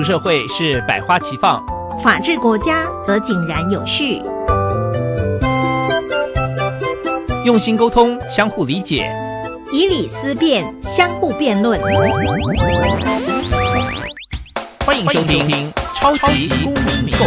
主社会是百花齐放，法治国家则井然有序。用心沟通，相互理解，以理思辨，相互辩论。欢迎收听《超级公民购》。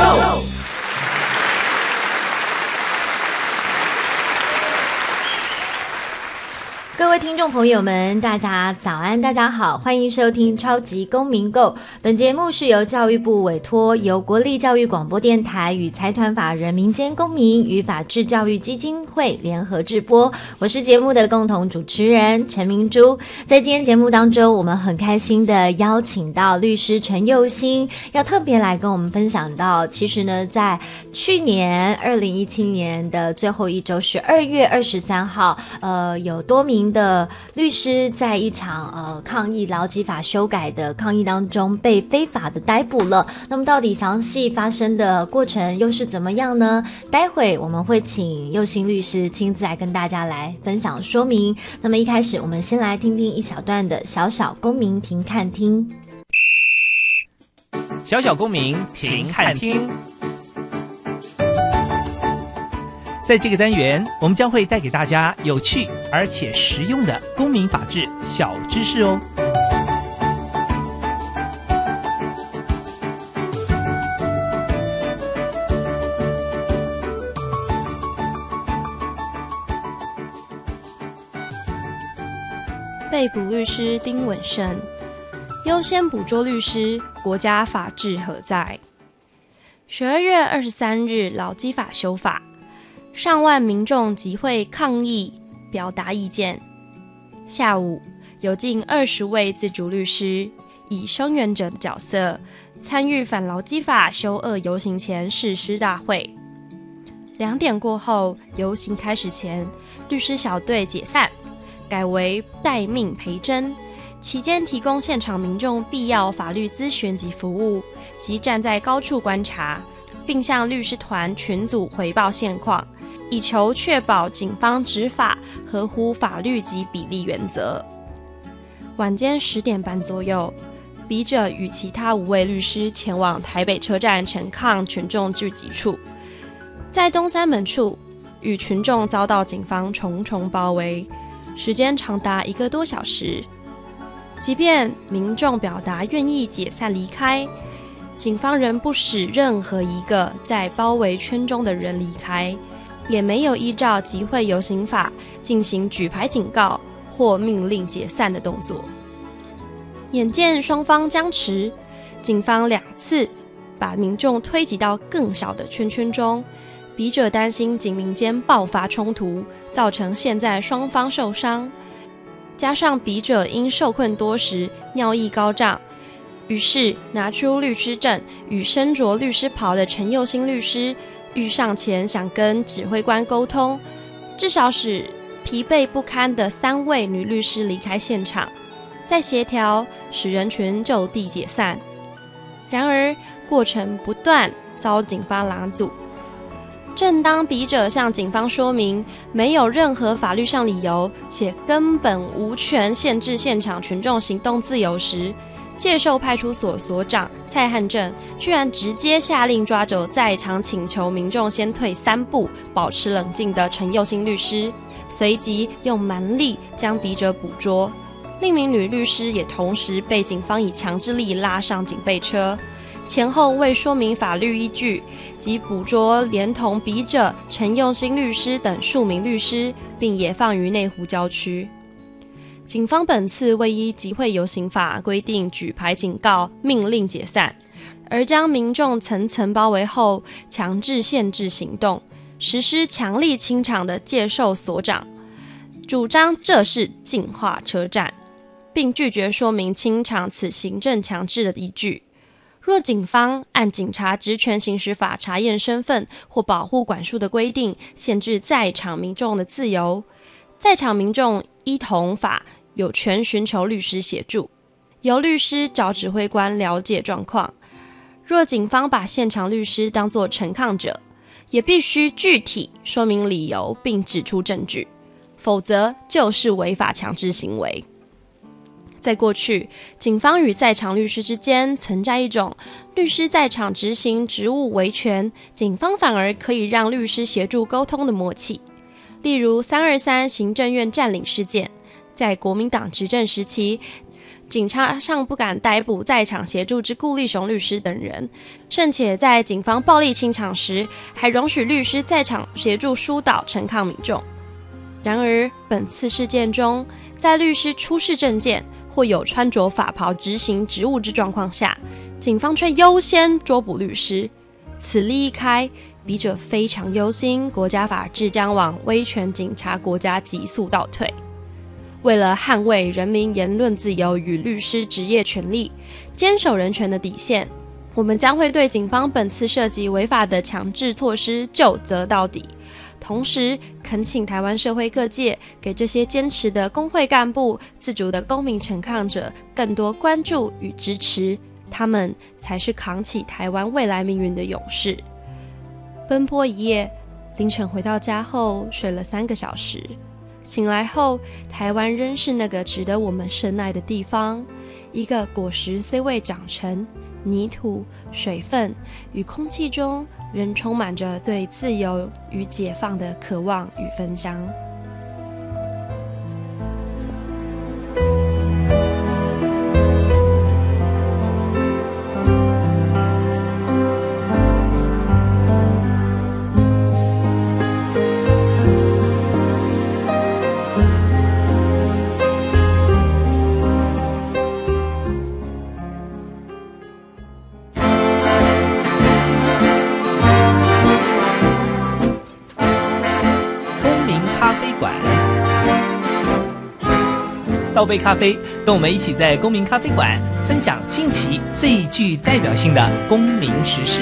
位听众朋友们，大家早安，大家好，欢迎收听《超级公民购》。本节目是由教育部委托，由国立教育广播电台与财团法人民间公民与法治教育基金会联合制播。我是节目的共同主持人陈明珠。在今天节目当中，我们很开心的邀请到律师陈佑新，要特别来跟我们分享到，其实呢，在去年二零一七年的最后一周，十二月二十三号，呃，有多名的律师在一场呃抗议劳基法修改的抗议当中被非法的逮捕了。那么到底详细发生的过程又是怎么样呢？待会我们会请佑新律师亲自来跟大家来分享说明。那么一开始我们先来听听一小段的小小公民庭看听。小小公民庭看听。在这个单元，我们将会带给大家有趣而且实用的公民法治小知识哦。被捕律师丁文胜，优先捕捉律师，国家法治何在？十二月二十三日，劳基法修法。上万民众集会抗议，表达意见。下午，有近二十位自主律师以声援者的角色参与反劳基法修恶游行前誓师大会。两点过后，游行开始前，律师小队解散，改为待命陪侦，期间提供现场民众必要法律咨询及服务，及站在高处观察，并向律师团群组回报现况。以求确保警方执法合乎法律及比例原则。晚间十点半左右，笔者与其他五位律师前往台北车站陈抗群众聚集处，在东三门处与群众遭到警方重重包围，时间长达一个多小时。即便民众表达愿意解散离开，警方仍不使任何一个在包围圈中的人离开。也没有依照集会游行法进行举牌警告或命令解散的动作。眼见双方僵持，警方两次把民众推挤到更小的圈圈中。笔者担心警民间爆发冲突，造成现在双方受伤。加上笔者因受困多时，尿意高涨，于是拿出律师证与身着律师袍的陈佑新律师。遇上前想跟指挥官沟通，至少使疲惫不堪的三位女律师离开现场，再协调使人群就地解散。然而过程不断遭警方拦阻。正当笔者向警方说明没有任何法律上理由，且根本无权限制现场群众行动自由时，界寿派出所所长蔡汉正居然直接下令抓走在场请求民众先退三步、保持冷静的陈佑新律师，随即用蛮力将笔者捕捉。另一名女律师也同时被警方以强制力拉上警备车，前后未说明法律依据，即捕捉连同笔者陈佑新律师等数名律师，并野放于内湖郊区。警方本次未依集会游行法规定举牌警告、命令解散，而将民众层层包围后，强制限制行动，实施强力清场的介寿所长主张这是净化车站，并拒绝说明清场此行政强制的依据。若警方按警察职权行使法查验身份或保护管束的规定，限制在场民众的自由。在场民众依同法有权寻求律师协助，由律师找指挥官了解状况。若警方把现场律师当作陈抗者，也必须具体说明理由并指出证据，否则就是违法强制行为。在过去，警方与在场律师之间存在一种律师在场执行职务维权，警方反而可以让律师协助沟通的默契。例如三二三行政院占领事件，在国民党执政时期，警察尚不敢逮捕在场协助之顾立雄律师等人，甚且在警方暴力清场时，还容许律师在场协助疏导陈抗民众。然而，本次事件中，在律师出示证件或有穿着法袍执行职务之状况下，警方却优先捉捕律师。此例一开，笔者非常忧心，国家法治将往威权警察国家急速倒退。为了捍卫人民言论自由与律师职业权利，坚守人权的底线，我们将会对警方本次涉及违法的强制措施就责到底。同时，恳请台湾社会各界给这些坚持的工会干部、自主的公民陈抗者更多关注与支持，他们才是扛起台湾未来命运的勇士。奔波一夜，凌晨回到家后睡了三个小时，醒来后，台湾仍是那个值得我们深爱的地方。一个果实虽未长成，泥土、水分与空气中。仍充满着对自由与解放的渴望与咖啡馆。倒杯咖啡，跟我们一起在公民咖啡馆分享近期最具代表性的公民时事。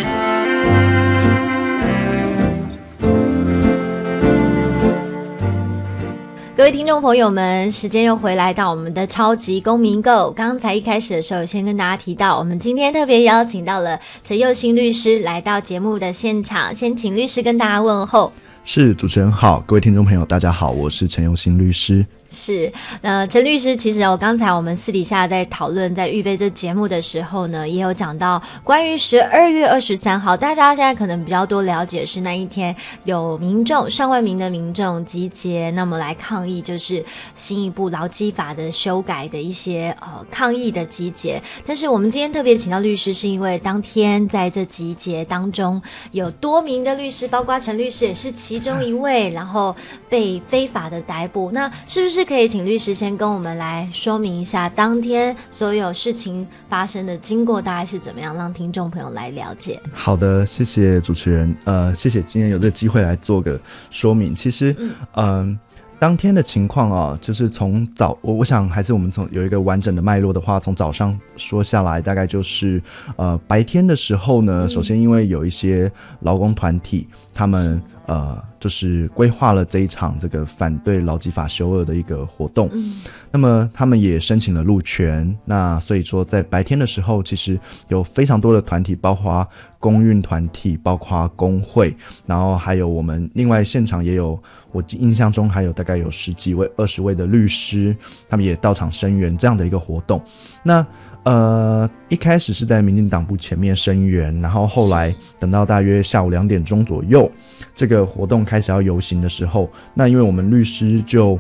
各位听众朋友们，时间又回来到我们的超级公民购。刚才一开始的时候，先跟大家提到，我们今天特别邀请到了陈佑新律师来到节目的现场，先请律师跟大家问候。是主持人好，各位听众朋友大家好，我是陈佑新律师。是，呃，陈律师，其实我刚才我们私底下在讨论，在预备这节目的时候呢，也有讲到关于十二月二十三号，大家现在可能比较多了解是那一天有民众上万名的民众集结，那么来抗议，就是新一部劳基法的修改的一些呃抗议的集结。但是我们今天特别请到律师，是因为当天在这集结当中有多名的律师，包括陈律师也是其中一位，然后被非法的逮捕，那是不是？可以请律师先跟我们来说明一下当天所有事情发生的经过大概是怎么样，让听众朋友来了解。好的，谢谢主持人。呃，谢谢今天有这个机会来做个说明。其实，嗯，当天的情况啊，就是从早，我我想还是我们从有一个完整的脉络的话，从早上说下来，大概就是呃白天的时候呢，首先因为有一些劳工团体，他们。呃，就是规划了这一场这个反对劳基法修恶的一个活动。嗯，那么他们也申请了路权。那所以说，在白天的时候，其实有非常多的团体，包括公运团体，包括工会，然后还有我们另外现场也有，我印象中还有大概有十几位、二十位的律师，他们也到场声援这样的一个活动。那呃，一开始是在民进党部前面声援，然后后来等到大约下午两点钟左右，这个活动开始要游行的时候，那因为我们律师就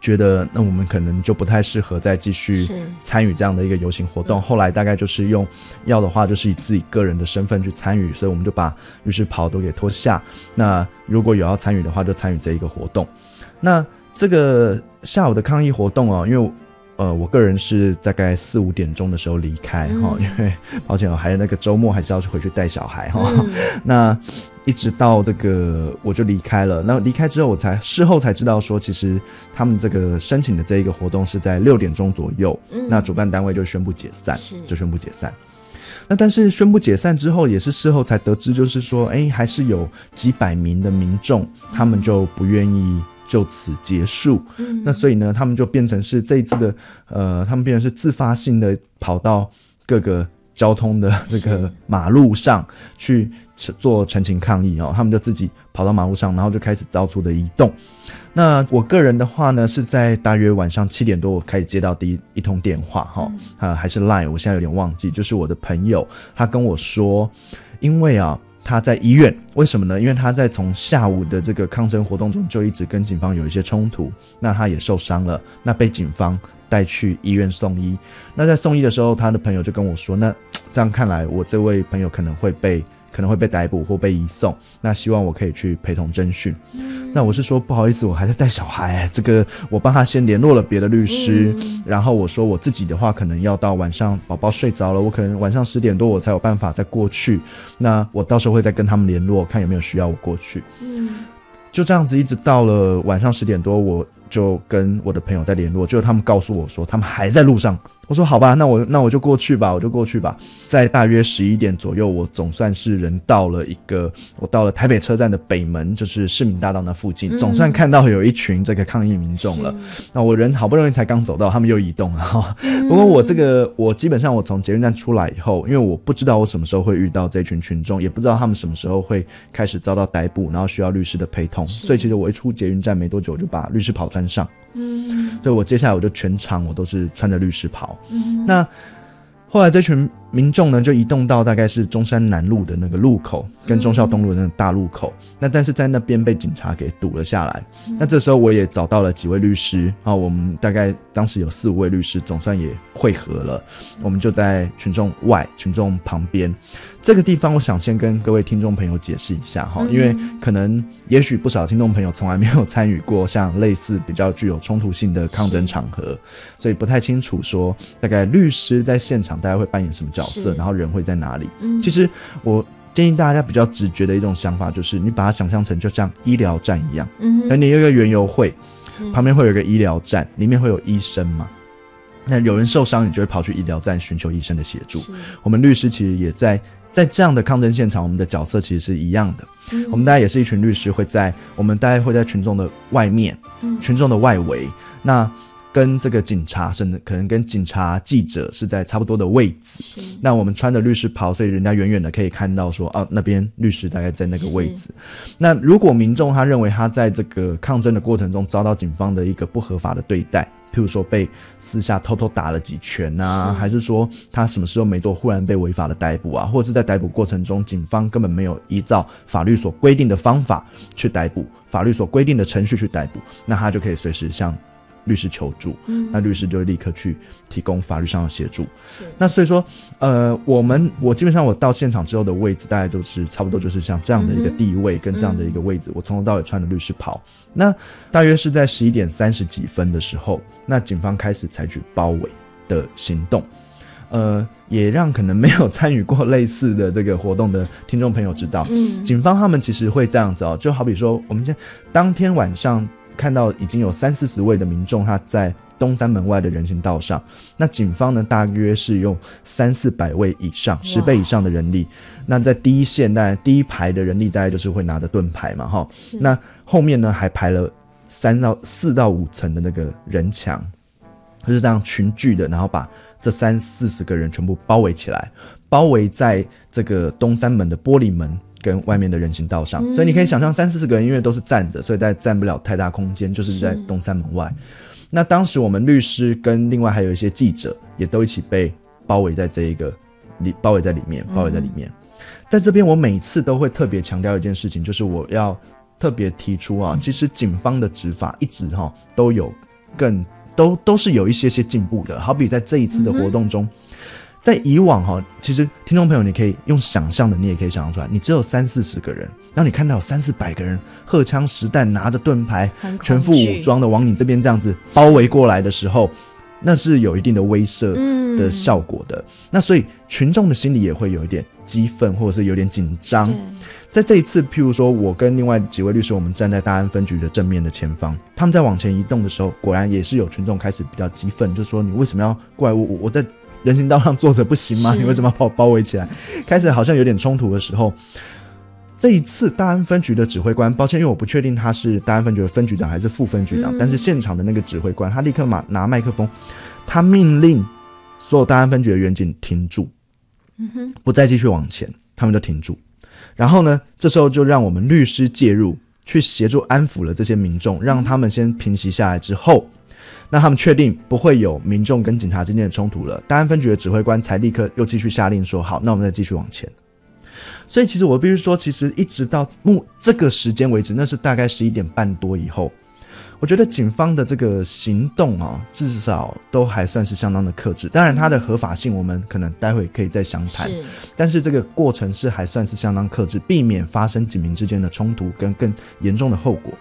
觉得，那我们可能就不太适合再继续参与这样的一个游行活动。后来大概就是用要的话，就是以自己个人的身份去参与，所以我们就把律师袍都给脱下。那如果有要参与的话，就参与这一个活动。那这个下午的抗议活动哦，因为。呃，我个人是大概四五点钟的时候离开哈，因为抱歉哦，还有那个周末还是要回去带小孩哈。那一直到这个我就离开了。那离开之后，我才事后才知道说，其实他们这个申请的这一个活动是在六点钟左右，那主办单位就宣布解散，就宣布解散。那但是宣布解散之后，也是事后才得知，就是说，哎，还是有几百名的民众，他们就不愿意。就此结束，那所以呢，他们就变成是这一次的，呃，他们变成是自发性的跑到各个交通的这个马路上去做陈情抗议哦，他们就自己跑到马路上，然后就开始到处的移动。那我个人的话呢，是在大约晚上七点多，我开始接到第一一通电话，哈、啊，还是 Line，我现在有点忘记，就是我的朋友，他跟我说，因为啊。他在医院，为什么呢？因为他在从下午的这个抗争活动中就一直跟警方有一些冲突，那他也受伤了，那被警方带去医院送医。那在送医的时候，他的朋友就跟我说，那这样看来，我这位朋友可能会被可能会被逮捕或被移送，那希望我可以去陪同侦讯。那我是说不好意思，我还在带小孩，这个我帮他先联络了别的律师，然后我说我自己的话可能要到晚上宝宝睡着了，我可能晚上十点多我才有办法再过去。那我到时候会再跟他们联络，看有没有需要我过去。嗯，就这样子一直到了晚上十点多，我就跟我的朋友在联络，就他们告诉我说他们还在路上。我说好吧，那我那我就过去吧，我就过去吧。在大约十一点左右，我总算是人到了一个，我到了台北车站的北门，就是市民大道那附近，总算看到有一群这个抗议民众了。那我人好不容易才刚走到，他们又移动了哈。不过我这个我基本上我从捷运站出来以后，因为我不知道我什么时候会遇到这群群众，也不知道他们什么时候会开始遭到逮捕，然后需要律师的陪同，所以其实我一出捷运站没多久，我就把律师袍穿上。嗯，所以我接下来我就全场我都是穿着律师袍。嗯那后来这群民众呢，就移动到大概是中山南路的那个路口，跟忠孝东路的那个大路口。那但是在那边被警察给堵了下来。那这时候我也找到了几位律师啊，我们大概当时有四五位律师，总算也会合了。我们就在群众外、群众旁边这个地方，我想先跟各位听众朋友解释一下哈，因为可能也许不少听众朋友从来没有参与过像类似比较具有冲突性的抗争场合，所以不太清楚说大概律师在现场大概会扮演什么角色，然后人会在哪里。嗯。其实我建议大家比较直觉的一种想法就是，你把它想象成就像医疗站一样，嗯那你有一个园游会，旁边会有一个医疗站，里面会有医生嘛。那有人受伤，你就会跑去医疗站寻求医生的协助。我们律师其实也在在这样的抗争现场，我们的角色其实是一样的。嗯我们大家也是一群律师，会在我们大家会在群众的外面，嗯。群众的外围，那跟这个警察，甚至可能跟警察、记者是在差不多的位置。是那我们穿着律师袍，所以人家远远的可以看到说，哦，那边律师大概在那个位置。那如果民众他认为他在这个抗争的过程中遭到警方的一个不合法的对待，譬如说被私下偷偷打了几拳啊，是还是说他什么事都没做，忽然被违法的逮捕啊，或者是在逮捕过程中，警方根本没有依照法律所规定的方法去逮捕，法律所规定的程序去逮捕，那他就可以随时向律师求助，嗯那律师就会立刻去提供法律上的协助。是那所以说，呃，我们我基本上我到现场之后的位置，大概就是差不多就是像这样的一个地位跟这样的一个位置，我从头到尾穿着律师袍。那大约是在十一点三十几分的时候，那警方开始采取包围的行动。呃，也让可能没有参与过类似的这个活动的听众朋友知道，嗯警方他们其实会这样子哦，就好比说，我们现在当天晚上看到已经有三四十位的民众，他在东三门外的人行道上，那警方呢大约是用三四百位以上，十倍以上的人力。那在第一线，当然第一排的人力大概就是会拿着盾牌嘛，哈。那后面呢还排了三到四到五层的那个人墙，就是这样群聚的，然后把这三四十个人全部包围起来，包围在这个东三门的玻璃门跟外面的人行道上。所以你可以想象，三四十个人因为都是站着，所以大家占不了太大空间，就是在东三门外。那当时我们律师跟另外还有一些记者也都一起被包围在这一个里，包围在里面，包围在里面。在这边，我每次都会特别强调一件事情，就是我要特别提出啊，其实警方的执法一直哈、都有更都都是有一些些进步的。好比在这一次的活动中，在以往哈、其实听众朋友你可以用想象的，你也可以想象出来，你只有三四十个人，然后你看到有三四百个人荷枪实弹，拿着盾牌全副武装的往你这边这样子包围过来的时候，那是有一定的威慑嗯的效果的。那所以群众的心里也会有一点激愤，或者是有点紧张。在这一次，譬如说我跟另外几位律师，我们站在大安分局的正面的前方，他们在往前移动的时候，果然也是有群众开始比较激愤，就说你为什么要过来？我我我在人行道上坐着不行吗？你为什么要把我包围起来？开始好像有点冲突的时候。这一次大安分局的指挥官，抱歉，因为我不确定他是大安分局的分局长还是副分局长，嗯但是现场的那个指挥官，他立刻马拿麦克风，他命令所有大安分局的员警停住，不再继续往前，他们就停住。然后呢，这时候就让我们律师介入，去协助安抚了这些民众，让他们先平息下来之后，那他们确定不会有民众跟警察之间的冲突了，大安分局的指挥官才立刻又继续下令说：“好，那我们再继续往前。”所以其实我必须说，其实一直到目这个时间为止，那是大概十一点半多以后。我觉得警方的这个行动啊，至少都还算是相当的克制。当然，它的合法性我们可能待会可以再详谈。是，但是这个过程是还算是相当克制，避免发生警民之间的冲突跟更严重的后果。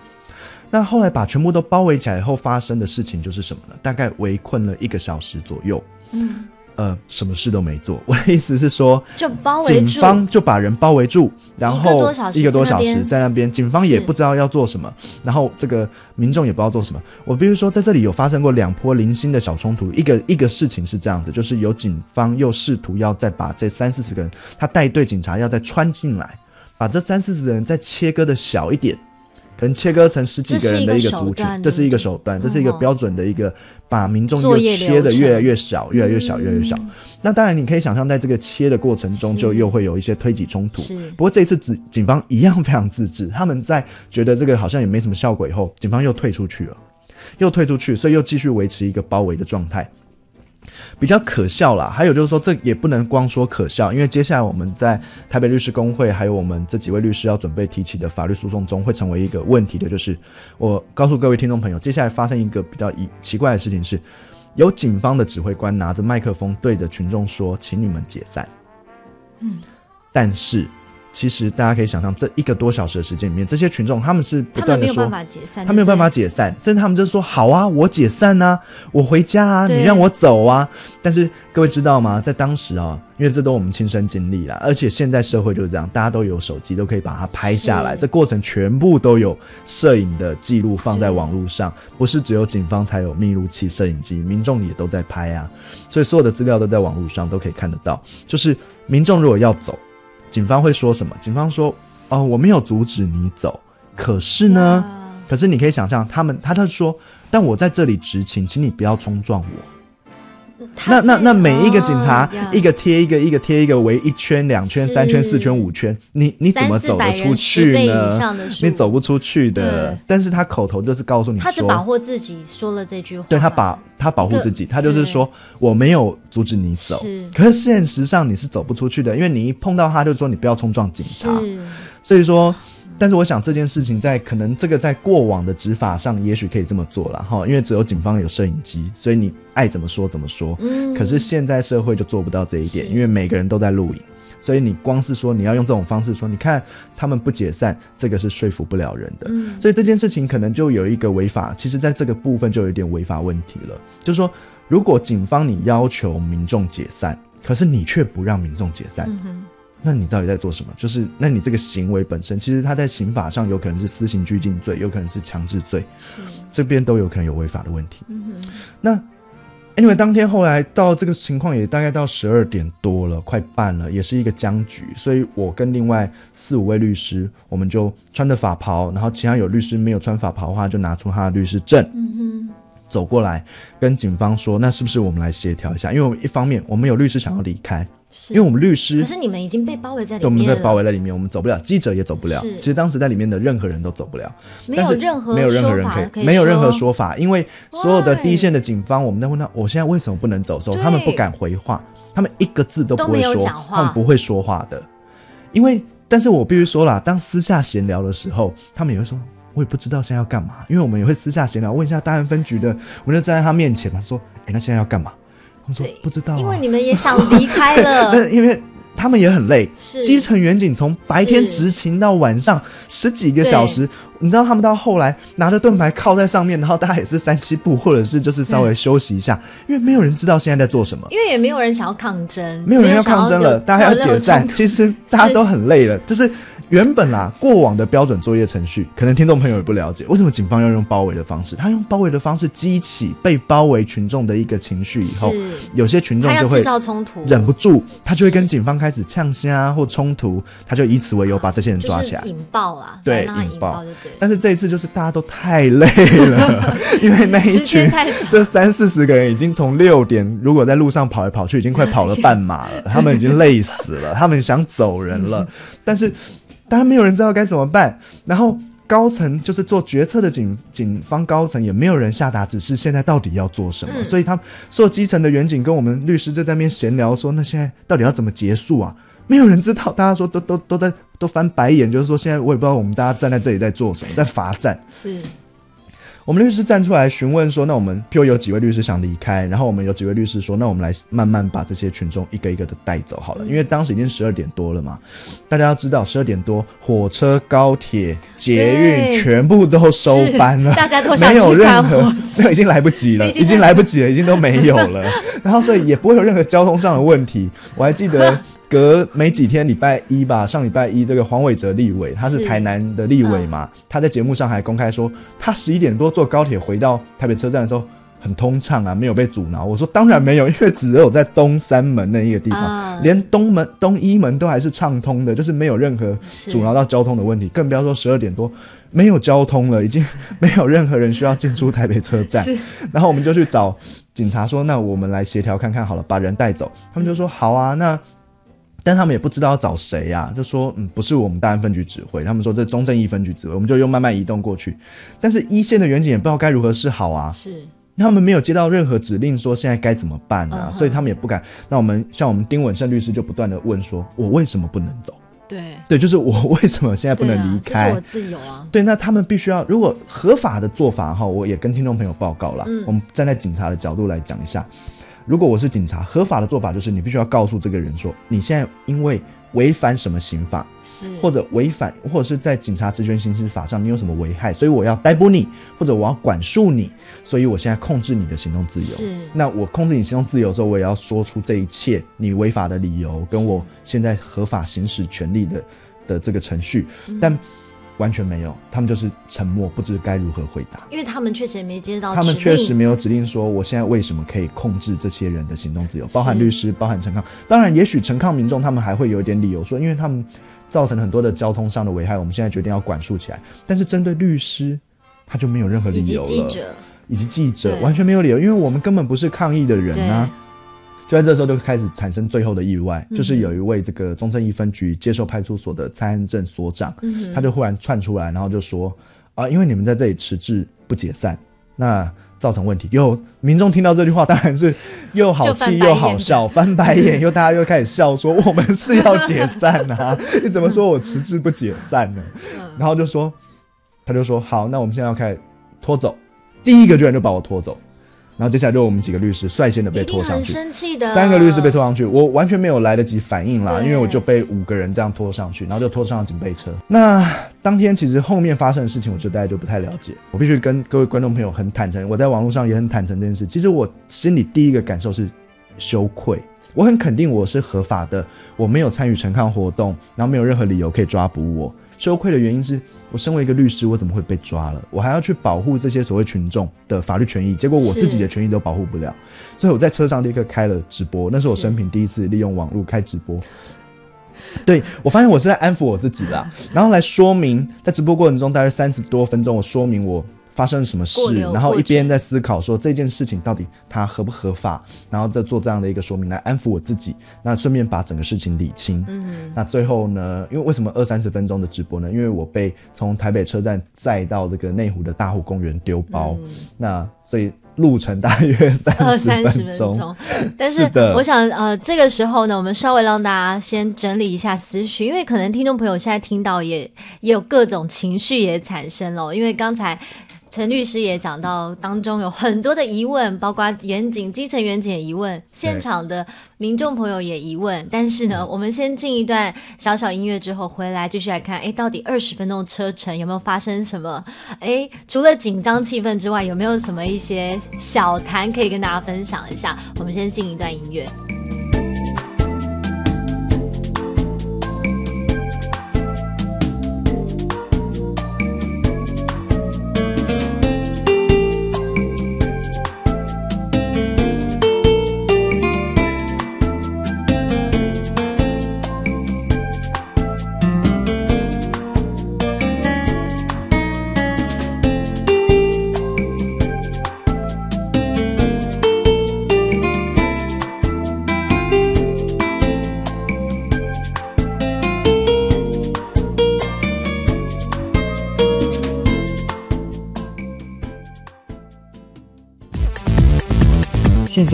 那后来把全部都包围起来以后发生的事情就是什么呢？大概围困了一个小时左右。嗯，呃，什么事都没做。我的意思是说，就包围警，方就把人包围住，然后一个多小时在那边在那边，警方也不知道要做什么，然后这个民众也不知道做什么。我比如说，在这里有发生过两波零星的小冲突，一个一个事情是这样子，就是有警方又试图要再把这三四十个人，他带队警察要再穿进来，把这三四十人再切割的小一点。可能切割成十几个人的一个族群，这这是一个手段，这是一个嗯标准的一个把民众切的越来越小，越来越小，越来越小。嗯那当然，你可以想象，在这个切的过程中，就又会有一些推挤冲突。不过这次警警方一样非常自制，他们在觉得这个好像也没什么效果以后，警方又退出去了，又退出去，所以又继续维持一个包围的状态。比较可笑啦，还有就是说，这也不能光说可笑，因为接下来我们在台北律师工会，还有我们这几位律师要准备提起的法律诉讼中，会成为一个问题的，就是我告诉各位听众朋友，接下来发生一个比较奇奇怪的事情是，有警方的指挥官拿着麦克风对着群众说：“请你们解散。”嗯，但是其实大家可以想象，这一个多小时的时间里面，这些群众他们是不断的说们没有办法解散，他没有办法解散，甚至他们就说：“好啊，我解散啊，我回家啊，你让我走啊。”但是各位知道吗？在当时啊，因为这都我们亲身经历了，而且现在社会就是这样，大家都有手机，都可以把它拍下来，这过程全部都有摄影的记录放在网络上，不是只有警方才有密录器、摄影机，民众也都在拍啊，所以所有的资料都在网络上都可以看得到。就是民众如果要走，警方会说什么？警方说：“哦，我没有阻止你走，可是呢？”可是你可以想象，他们他就说，但我在这里执勤，请你不要冲撞我。那那那每一个警察一个贴一个，一个贴一个，围一圈、两圈、三圈、四圈、五圈，你你怎么走得出去300人10倍以呢？你走不出去的。但是他口头就是告诉你他只保，护自己说了这句话，对他把他保护自己，他就是说我没有阻止你走，可是现实上你是走不出去的，因为你一碰到他就说你不要冲撞警察。所以说，但是我想这件事情在可能这个在过往的执法上，也许可以这么做了哈，因为只有警方有摄影机，所以你爱怎么说怎么说。嗯可是现在社会就做不到这一点，因为每个人都在录影，所以你光是说你要用这种方式说，你看他们不解散，这个是说服不了人的。嗯所以这件事情可能就有一个违法，其实在这个部分就有一点违法问题了。就是说，如果警方你要求民众解散，可是你却不让民众解散，嗯哼那你到底在做什么？就是，那你这个行为本身，其实它在刑法上有可能是私刑拘禁罪，有可能是强制罪，这边都有可能有违法的问题。那，anyway，当天后来到这个情况也大概到十二点多了，快半了，也是一个僵局，所以我跟另外四五位律师，我们就穿着法袍，然后其他有律师没有穿法袍的话，就拿出他的律师证，嗯走过来跟警方说，那是不是我们来协调一下？因为我们一方面我们有律师想要离开，因为我们律师可是你们已经被包围在里对，我们被包围在里面，我们走不了，记者也走不了。其实当时在里面的任何人都走不了，没但是有任何没有任何人可以，没有任何说说法，因为所有的第一线的警方，我们在问他，我现在为什么不能走的时候，他们不敢回话，他们一个字都不会说，他们不会说话的。因为，但是我必须说了，当私下闲聊的时候，他们也会说。我也不知道现在要干嘛，因为我们也会私下闲聊，问一下大安分局的，我就站在他面前嘛，说：“哎、那现在要干嘛？”他说：“不知道、啊。”因为你们也想离开了，但因为他们也很累，是基层远景从白天执勤到晚上十几个小时，你知道他们到后来拿着盾牌靠在上面，然后大家也是三七步，或者是就是稍微休息一下，因为没有人知道现在在做什么。因为也没有人想要抗争，没有人要抗争了，大家要解散。其实大家都很累了，就是原本啦，过往的标准作业程序，可能听众朋友也不了解，为什么警方要用包围的方式？他用包围的方式激起被包围群众的一个情绪以后，有些群众就会制造冲突，忍不住，他就会跟警方开始呛虾或冲突，他就以此为由把这些人抓起来就是。引爆啦，对引爆引爆就对了。但是这一次就是大家都太累了，因为那一群这三四十个人已经从六点，如果在路上跑来跑去，已经快跑了半马了，他们已经累死了，他们想走人了，但是当然没有人知道该怎么办。然后高层就是做决策的警警方高层也没有人下达指示，现在到底要做什么？嗯所以他们所有基层的远警跟我们律师就在那边闲聊说，那现在到底要怎么结束啊？没有人知道，大家说都都都在都翻白眼，就是说现在我也不知道我们大家站在这里在做什么，在罚站。是我们律师站出来询问说：“那我们譬如有几位律师想离开，然后我们有几位律师说，那我们来慢慢把这些群众一个一个的带走好了，因为当时已经十二点多了嘛。大家要知道，十二点多火车、高铁、捷运全部都收班了，大家都想没有任何火，对，已经来不及了，已经来不及了，已经都没有了。然后所以也不会有任何交通上的问题。我还记得隔没几天，礼拜一吧，上礼拜一这个黄伟哲立委，他是是台南的立委嘛，他在节目上还公开说，他十一点多坐高铁回到台北车站的时候。很通畅啊，没有被阻挠。我说当然没有，因为只有在东三门那一个地方，啊连东门、东一门都还是畅通的，就是没有任何阻挠到交通的问题，更不要说十二点多没有交通了，已经没有任何人需要进出台北车站。然后我们就去找警察说，那我们来协调看看好了，把人带走。他们就说好啊，那。但他们也不知道要找谁啊，就说嗯，不是我们大安分局指挥，他们说这是中正一分局指挥，我们就又慢慢移动过去。但是一线的远景也不知道该如何是好啊，是他们没有接到任何指令说现在该怎么办啊，嗯哼所以他们也不敢。那我们像我们丁文胜律师就不断的问说，我为什么不能走？对，对，就是我为什么现在不能离开？我自由啊，对，那他们必须要，如果合法的做法哈，我也跟听众朋友报告了。嗯我们站在警察的角度来讲一下，如果我是警察，合法的做法就是你必须要告诉这个人说，你现在因为违反什么刑法，是。或者违反，或者是在警察职权行使法上你有什么危害，所以我要逮捕你，或者我要管束你，所以我现在控制你的行动自由。是。那我控制你行动自由的时候，我也要说出这一切你违法的理由，跟我现在合法行使权利的的这个程序，嗯。但完全没有，他们就是沉默，不知该如何回答。因为他们确实也没接到他们确实没有指令说，我现在为什么可以控制这些人的行动自由，包含律师，包含陈康。当然，也许陈康民众他们还会有一点理由说，因为他们造成了很多的交通上的危害，我们现在决定要管束起来。但是针对律师，他就没有任何理由了。记者，以及记者完全没有理由，因为我们根本不是抗议的人啊。就在这时候就开始产生最后的意外，嗯就是有一位这个中正一分局接受派出所的蔡安正所长，嗯他就忽然窜出来，然后就说啊，因为你们在这里迟滞不解散，那造成问题。又民众听到这句话，当然是又好气又好笑，翻白眼，又大家又开始笑说我们是要解散啊，你怎么说我迟滞不解散呢？嗯然后就说，他就说好，那我们现在要开始拖走，第一个居然就把我拖走，然后接下来就我们几个律师率先的被拖上去，生气的，三个律师被拖上去，我完全没有来得及反应啦，因为我就被五个人这样拖上去，然后就拖上了警备车。那当天其实后面发生的事情，我觉得大家就不太了解。我必须跟各位观众朋友很坦诚，我在网络上也很坦诚这件事。其实我心里第一个感受是羞愧。我很肯定我是合法的，我没有参与陈抗活动，然后没有任何理由可以抓捕我。羞愧的原因是我身为一个律师，我怎么会被抓了？我还要去保护这些所谓群众的法律权益，结果我自己的权益都保护不了，所以我在车上立刻开了直播，那是我生平第一次利用网络开直播。对我发现我是在安抚我自己啦，然后来说明在直播过程中大约三十多分钟，我说明我发生了什么事然后一边在思考说这件事情到底它合不合法，然后再做这样的一个说明来安抚我自己，那顺便把整个事情理清。嗯那最后呢？因为为什么二三十分钟的直播呢？因为我被从台北车站载到这个内湖的大湖公园丢包，嗯那所以路程大约二三三十十分钟。但是我想，呃，这个时候呢，我们稍微让大家先整理一下思绪，因为可能听众朋友现在听到也也有各种情绪也产生了，因为刚才。陈律师也讲到，当中有很多的疑问，包括远景、基层远景的疑问，现场的民众朋友也疑问。但是呢，我们先进一段小小音乐之后回来，继续来看，哎，到底二十分钟车程有没有发生什么？哎，除了紧张气氛之外，有没有什么一些小谈可以跟大家分享一下？我们先进一段音乐。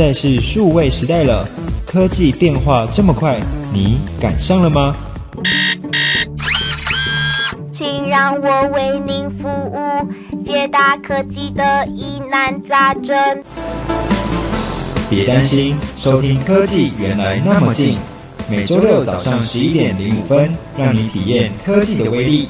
在是数位时代了，科技变化这么快，你赶上了吗？请让我为您服务，解答科技的疑难杂症。别担心，收听科技原来那么近，每周六早上十一点零五分，让你体验科技的威力。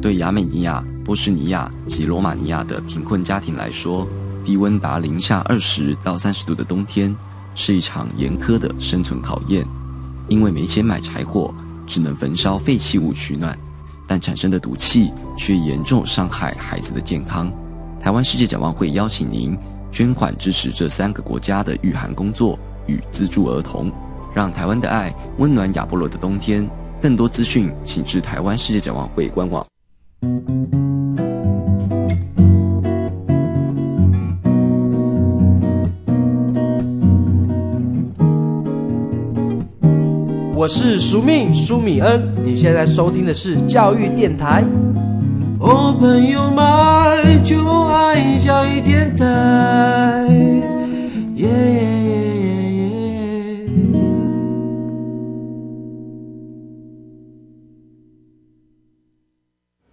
对亚美尼亚、波士尼亚及罗马尼亚的贫困家庭来说，低温达零下二十到三十度的冬天是一场严苛的生存考验。因为没钱买柴火，只能焚烧废弃物取暖，但产生的毒气却严重伤害孩子的健康。台湾世界展望会邀请您捐款支持这三个国家的御寒工作与资助儿童，让台湾的爱温暖亚波罗的冬天。更多资讯，请至台湾世界展望会官网。我是苏命苏米恩，你现在收听的是教育电台。哦，朋友们，就爱教育电台。耶耶耶耶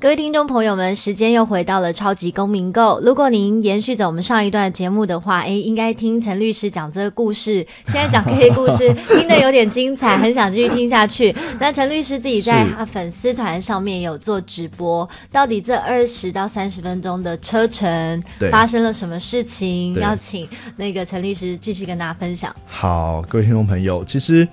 各位听众朋友们，时间又回到了超级公民购。如果您延续着我们上一段节目的话，诶，应该听陈律师讲这个故事。现在讲 K 故事，听得有点精彩，很想继续听下去。那陈律师自己在他粉丝团上面有做直播，到底这二十到三十分钟的车程发生了什么事情？要请那个陈律师继续跟大家分享。好，各位听众朋友，其实。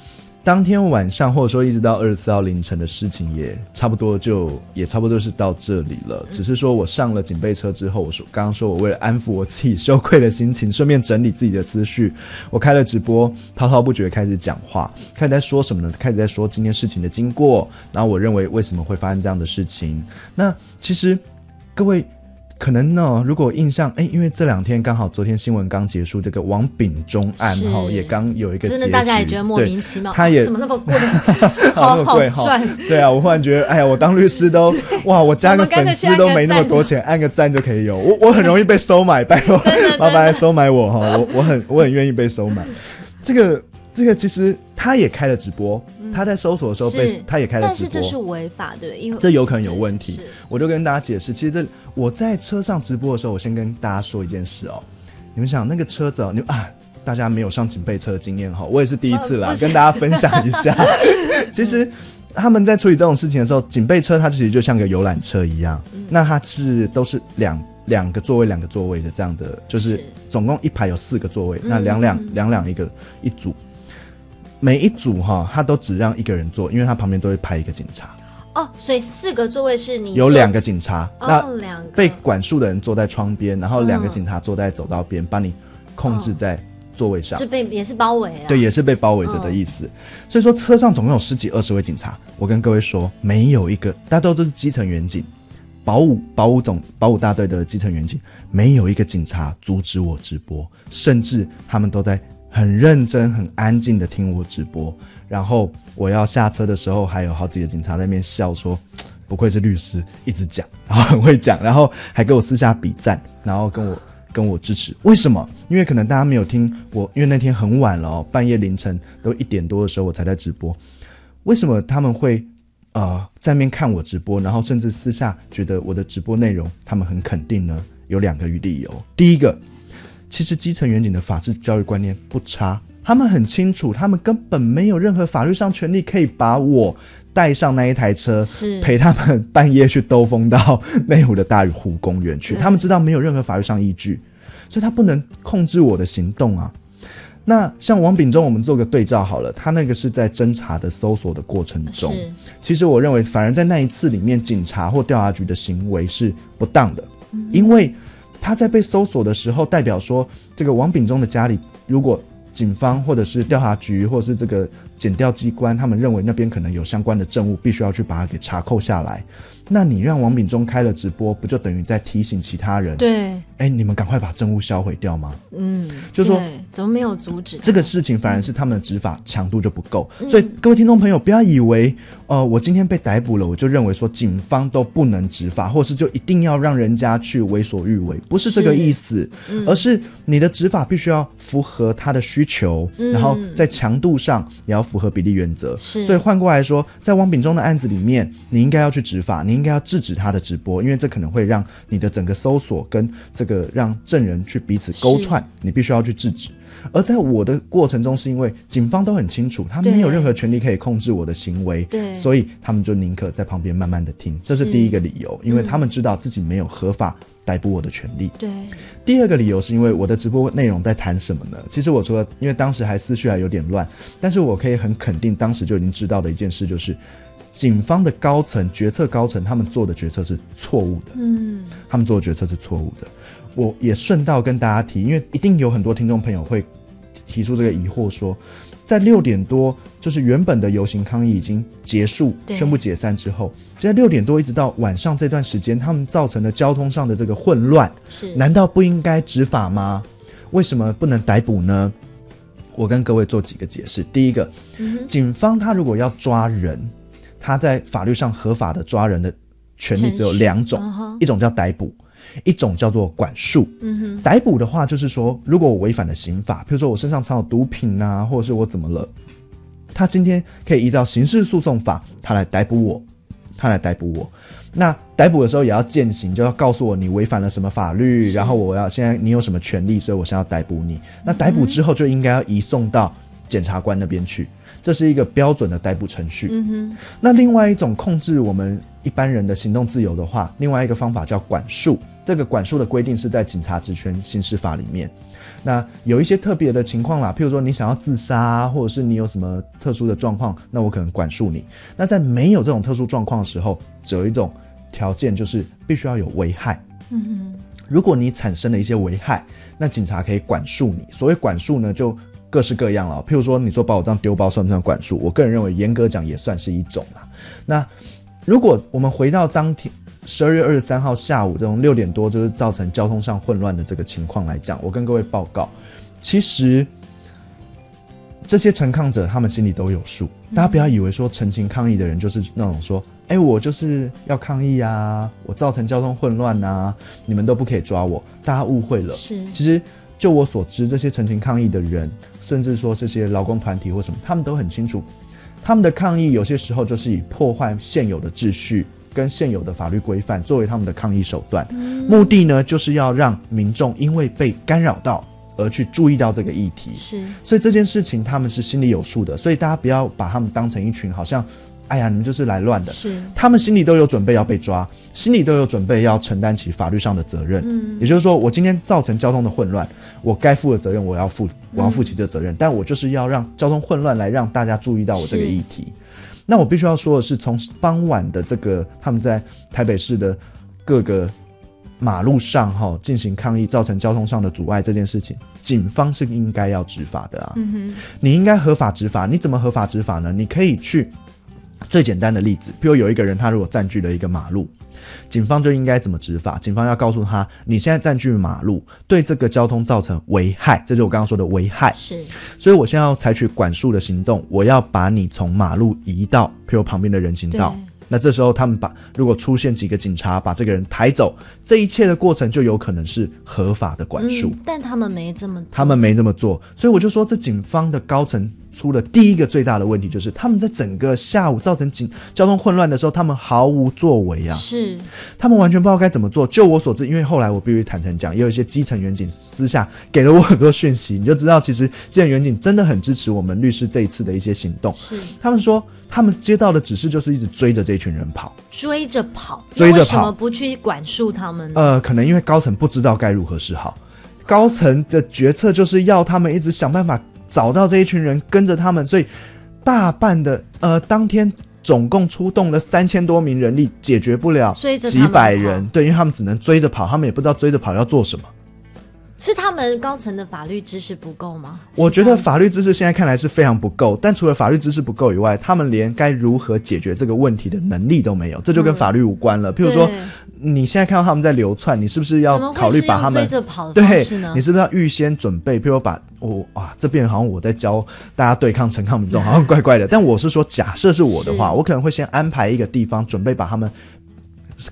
当天晚上，或者说一直到二十四号凌晨的事情，也差不多就也差不多是到这里了。只是说我上了警备车之后，我说刚刚说我为了安抚我自己羞愧的心情，顺便整理自己的思绪，我开了直播，滔滔不绝开始讲话，开始在说什么呢？开始在说今天事情的经过，然后我认为为什么会发生这样的事情。那其实各位。可能呢，如果印象哎，因为这两天刚好昨天新闻刚结束，这个王炳忠案哈也刚有一个真的大家也觉得莫名其妙，他也怎么 那么贵，好那么贵哈？对啊，我忽然觉得哎呀，我当律师都 哇，我加个粉丝都没那么多钱，按个赞就可以有，我我很容易被收买，拜托。麻烦来收买我哈，我我很我很愿意被收买，这个。这个其实他也开了直播，他在搜索的时候被他也开了直播，但是这是违法对，因为这有可能有问题。我就跟大家解释，其实这我在车上直播的时候，我先跟大家说一件事哦。你们想那个车子哦，你啊，大家没有上警备车的经验哈，我也是第一次啦，跟大家分享一下。其实他们在处理这种事情的时候，警备车它其实就像个游览车一样，那它是都是两两个座位两个座位的这样的，就是总共一排有四个座位，那两两两两一个一组。每一组哈，他都只让一个人坐，因为他旁边都会派一个警察。哦，所以四个座位是你有两个警察，那两被管束的人坐在窗边，然后两个警察坐在走道边，帮你控制在座位上，就被也是包围啊。对，也是被包围着的意思。所以说车上总共有十几二十位警察，我跟各位说，没有一个，大家都都是基层员警，保五保五总保五大队的基层员警，没有一个警察阻止我直播，甚至他们都在。很认真、很安静的听我直播，然后我要下车的时候，还有好几个警察在那边笑说：“不愧是律师，一直讲，然后很会讲，然后还给我私下比赞，然后跟我跟我支持。为什么？因为可能大家没有听我，因为那天很晚了哦，半夜凌晨都一点多的时候我才在直播。为什么他们会呃在那边看我直播，然后甚至私下觉得我的直播内容他们很肯定呢？有两个理由。第一个，其实基层远景的法治教育观念不差，他们很清楚，他们根本没有任何法律上权利可以把我带上那一台车，是陪他们半夜去兜风到内湖的大湖公园去。他们知道没有任何法律上依据，所以他不能控制我的行动啊。那像王炳忠，我们做个对照好了，他那个是在侦查的搜索的过程中，其实我认为，反而在那一次里面，警察或调查局的行为是不当的，因为他在被搜索的时候，代表说这个王炳忠的家里，如果警方或者是调查局或者是这个检调机关，他们认为那边可能有相关的证物，必须要去把它给查扣下来。那你让王炳忠开了直播，不就等于在提醒其他人？，对，哎，你们赶快把证物销毁掉吗？嗯，就说怎么没有阻止这个事情反而是他们的执法强度就不够，嗯。所以各位听众朋友不要以为，呃，我今天被逮捕了，我就认为说警方都不能执法，或是就一定要让人家去为所欲为，不是这个意思，嗯。而是你的执法必须要符合他的需求，嗯。然后在强度上也要符合比例原则。是。所以换过来说，在王炳忠的案子里面，你应该要去执法，你应该要制止他的直播，因为这可能会让你的整个搜索跟这个让证人去彼此勾串，你必须要去制止。而在我的过程中，是因为警方都很清楚，他没有任何权利可以控制我的行为，对所以他们就宁可在旁边慢慢的听，这是第一个理由，因为嗯他们知道自己没有合法逮捕我的权利。对，第二个理由是因为我的直播内容在谈什么呢？其实我除了因为当时还思绪还有点乱，但是我可以很肯定，当时就已经知道的一件事就是，警方的高层决策高层他们做的决策是错误的，嗯，他们做的决策是错误的。我也顺道跟大家提，因为一定有很多听众朋友会提出这个疑惑说。在六点多，就是原本的游行抗议已经结束，宣布解散之后，就在六点多一直到晚上这段时间，他们造成了交通上的这个混乱，是难道不应该执法吗？为什么不能逮捕呢？我跟各位做几个解释。第一个，嗯警方他如果要抓人，他在法律上合法的抓人的权利只有两种，嗯一种叫逮捕，一种叫做管束。嗯，逮捕的话，就是说，如果我违反了刑法，譬如说我身上藏有毒品啊，或者是我怎么了，他今天可以依照刑事诉讼法，他来逮捕我，他来逮捕我。那逮捕的时候也要践行，就要告诉我你违反了什么法律，然后我要现在你有什么权利，所以我现在要逮捕你。那逮捕之后就应该要移送到检察官那边去，这是一个标准的逮捕程序。嗯哼，那另外一种控制我们一般人的行动自由的话，另外一个方法叫管束。这个管束的规定是在《警察职权行事法》里面。那有一些特别的情况啦，譬如说你想要自杀，或者是你有什么特殊的状况，那我可能管束你。那在没有这种特殊状况的时候，只有一种条件，就是必须要有危害。嗯如果你产生了一些危害，那警察可以管束你。所谓管束呢，就各式各样了。譬如说，你说把我这样丢包算不算管束？我个人认为，严格讲也算是一种啦。那如果我们回到当天十二月二十三号下午这种六点多，就是造成交通上混乱的这个情况来讲，我跟各位报告，其实这些陈抗者他们心里都有数。大家不要以为说陈情抗议的人就是那种说，哎、我就是要抗议啊，我造成交通混乱啊，你们都不可以抓我，大家误会了。是其实就我所知，这些陈情抗议的人，甚至说这些劳工团体或什么，他们都很清楚，他们的抗议有些时候就是以破坏现有的秩序跟现有的法律规范作为他们的抗议手段，目的呢就是要让民众因为被干扰到而去注意到这个议题。是。所以这件事情他们是心里有数的，所以大家不要把他们当成一群好像，哎呀，你们就是来乱的。是，他们心里都有准备要被抓，心里都有准备要承担起法律上的责任。嗯也就是说，我今天造成交通的混乱，我该负的责任我要负，我要负起这个责任。但我就是要让交通混乱来让大家注意到我这个议题。那我必须要说的是，从傍晚的这个他们在台北市的各个马路上哈进行抗议，造成交通上的阻碍这件事情，警方是应该要执法的啊。嗯哼，你应该合法执法。你怎么合法执法呢？你可以去最简单的例子，譬如有一个人他如果占据了一个马路，警方就应该怎么执法？警方要告诉他，你现在占据马路，对这个交通造成危害，这就是我刚刚说的危害。是所以我现在要采取管束的行动，我要把你从马路移到譬如旁边的人行道。那这时候他们把如果出现几个警察把这个人抬走，这一切的过程就有可能是合法的管束。嗯但他们没这么做，他们没这么做，所以我就说这警方的高层出了第一个最大的问题，就是他们在整个下午造成警交通混乱的时候，他们毫无作为啊，是他们完全不知道该怎么做。就我所知，因为后来我必须坦诚讲，也有一些基层员警私下给了我很多讯息，你就知道，其实基层员警真的很支持我们律师这一次的一些行动。是他们说，他们接到的指示就是一直追着这群人跑。追着跑，追着跑为什么不去管束他们呢？呃，可能因为高层不知道该如何是好，高层的决策就是要他们一直想办法找到这一群人，跟着他们，所以大半的呃当天。总共出动了三千多名人力，解决不了几百人。对，因为他们只能追着跑，他们也不知道追着跑要做什么。是他们高层的法律知识不够吗？我觉得法律知识现在看来是非常不够，但除了法律知识不够以外，他们连该如何解决这个问题的能力都没有，这就跟嗯法律无关了。譬如说，你现在看到他们在流窜，你是不是要考虑把他们追着跑对，你是不是要预先准备？譬如把我啊这边好像我在教大家对抗陈抗民众，好像怪怪的。但我是说，假设是我的话，我可能会先安排一个地方，准备把他们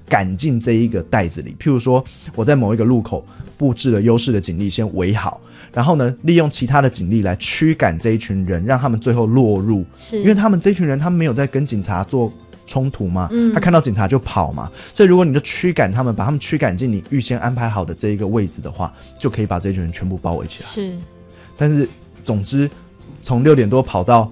赶进这一个袋子里。譬如说，我在某一个路口布置了优势的警力，先围好，然后呢，利用其他的警力来驱赶这一群人，让他们最后落入，是因为他们这群人他们没有在跟警察做。冲突嘛，嗯他看到警察就跑嘛，所以如果你就驱赶他们，把他们驱赶进你预先安排好的这一个位置的话，就可以把这群人全部包围起来。是但是总之，从六点多跑到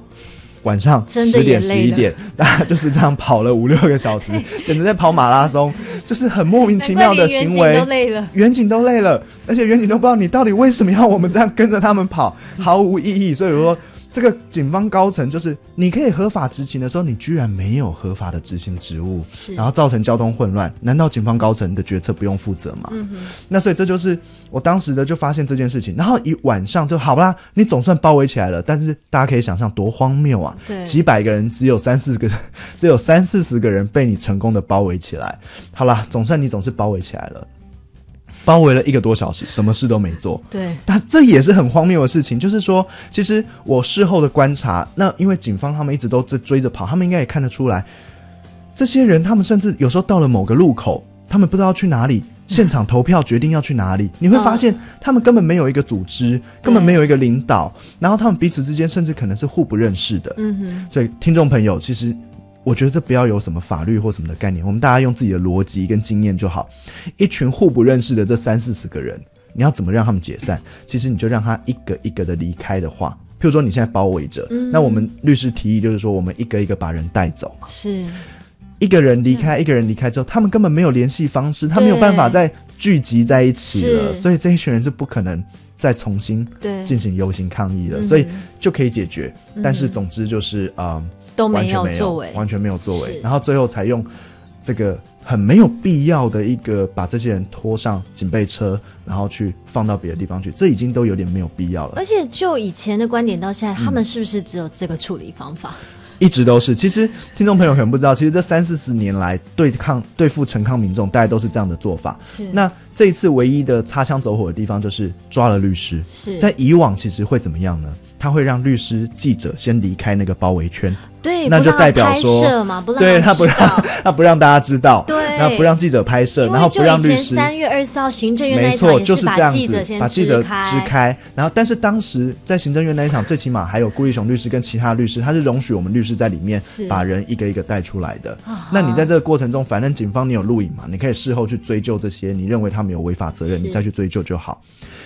晚上十点十一点，大家就是这样跑了五六个小时，简直在跑马拉松，就是很莫名其妙的行为远景为都。累了。远景都累了，而且远景都不知道你到底为什么要我们这样跟着他们跑，毫无意义。所以说，这个警方高层就是你可以合法执勤的时候，你居然没有合法的执行职务，然后造成交通混乱，难道警方高层的决策不用负责吗？嗯，那所以这就是我当时的就发现这件事情，然后一晚上就好啦，你总算包围起来了，但是大家可以想象多荒谬啊！对几百个人只有三四个，只有三四十个人被你成功的包围起来，好啦，总算你总是包围起来了。包围了一个多小时，什么事都没做。对，但这也是很荒谬的事情，就是说，其实我事后的观察，那因为警方他们一直都在追着跑，他们应该也看得出来，这些人他们甚至有时候到了某个路口，他们不知道去哪里，现场投票决定要去哪里，你会发现他们根本没有一个组织，根本没有一个领导，然后他们彼此之间甚至可能是互不认识的。嗯哼，所以听众朋友，其实我觉得这不要有什么法律或什么的概念，我们大家用自己的逻辑跟经验就好。一群互不认识的这三四十个人，你要怎么让他们解散？其实你就让他一个一个的离开的话，譬如说你现在包围着，嗯那我们律师提议就是说，我们一个一个把人带走嘛。是一个人离开，一个人离开之后，他们根本没有联系方式，他没有办法再聚集在一起了，所以这一群人是不可能再重新对进行游行抗议了，嗯所以就可以解决。嗯但是总之就是嗯。都没有作为完全没有作为，然后最后才用这个很没有必要的一个把这些人拖上警备车，然后去放到别的地方去，这已经都有点没有必要了而。且就以前的观点到现在，他嗯们是不是只有这个处理方法？一直都是。其实听众朋友可能不知道，其实这三四十年来对抗对付陈抗民众，大概都是这样的做法。是那这一次唯一的擦枪走火的地方，就是抓了律师。是在以往其实会怎么样呢？他会让律师、记者先离开那个包围圈。对，那就代表说对他不让 他不让大家知道，对那不让记者拍摄，然后不让律师。三月二十四号行政院那没错，一场也就是这样子把记者支开。然后，但是当时在行政院那一场，最起码还有顾立雄律师跟其他律师，他是容许我们律师在里面把人一个一个带出来的啊。那你在这个过程中，反正警方你有录影嘛，你可以事后去追究这些你认为他们有违法责任，你再去追究就好。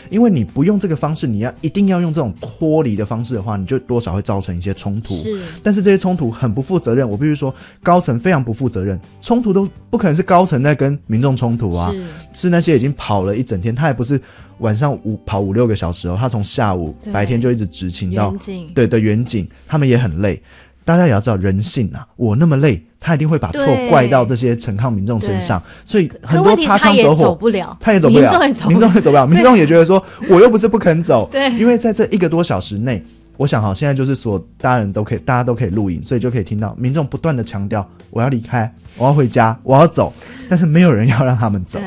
因为你不用这个方式，你要一定要用这种脱离的方式的话，你就多少会造成一些冲突。是但是这些冲突很不负责任，我必须说，高层非常不负责任，冲突都不可能是高层在跟民众冲突啊，是是那些已经跑了一整天，他也不是晚上五跑五六个小时哦，他从下午白天就一直执勤到对的远景，他们也很累。大家也要知道人性啊，我那么累，他一定会把错怪到这些陈抗民众身上，所以很多擦枪走火，走不了。他也走不了，民众也走不了。民众也觉得说，我又不是不肯走，对。因为在这一个多小时内，我想哈，现在就是所有大人都可以，大家都可以录影，所以就可以听到民众不断的强调，我要离开，我要回家，我要走，但是没有人要让他们走。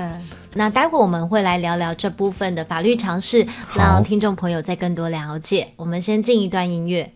那待会我们会来聊聊这部分的法律常识，让听众朋友再更多了解。我们先进一段音乐。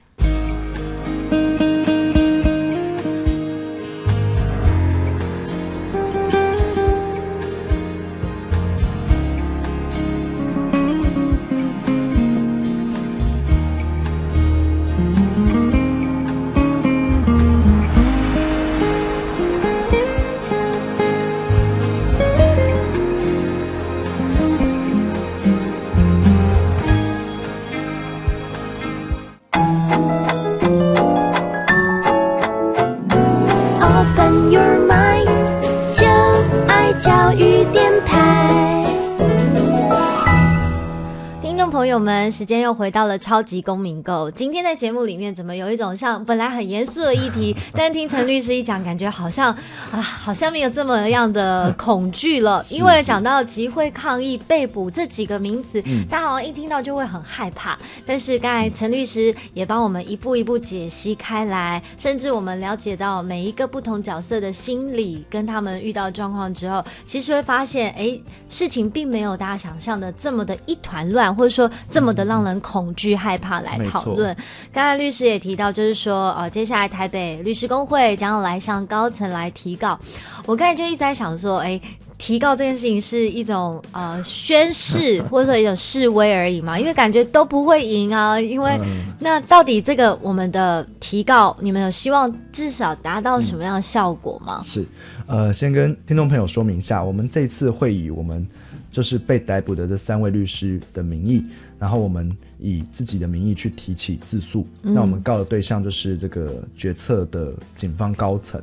时间又回到了超级公民购。今天在节目里面，怎么有一种像本来很严肃的议题，但听陈律师一讲，感觉好像啊，好像没有这么样的恐惧了。因为讲到集会抗议、被捕这几个名词，嗯大家好像一听到就会很害怕。但是刚才陈律师也帮我们一步一步解析开来，甚至我们了解到每一个不同角色的心理跟他们遇到状况之后，其实会发现，哎，事情并没有大家想象的这么的一团乱，或者说这么的让人恐惧、害怕来讨论。刚才律师也提到，就是说，呃，接下来台北律师工会将要来向高层来提告。我刚才就一直在想说，哎。提告这件事情是一种呃宣誓或者说一种示威而已嘛，因为感觉都不会赢啊。因为、那到底这个我们的提告，你们有希望至少达到什么样的效果吗？是，呃，先跟听众朋友说明一下，我们这次会以我们就是被逮捕的这三位律师的名义，然后我们以自己的名义去提起自诉。嗯那我们告的对象就是这个决策的警方高层。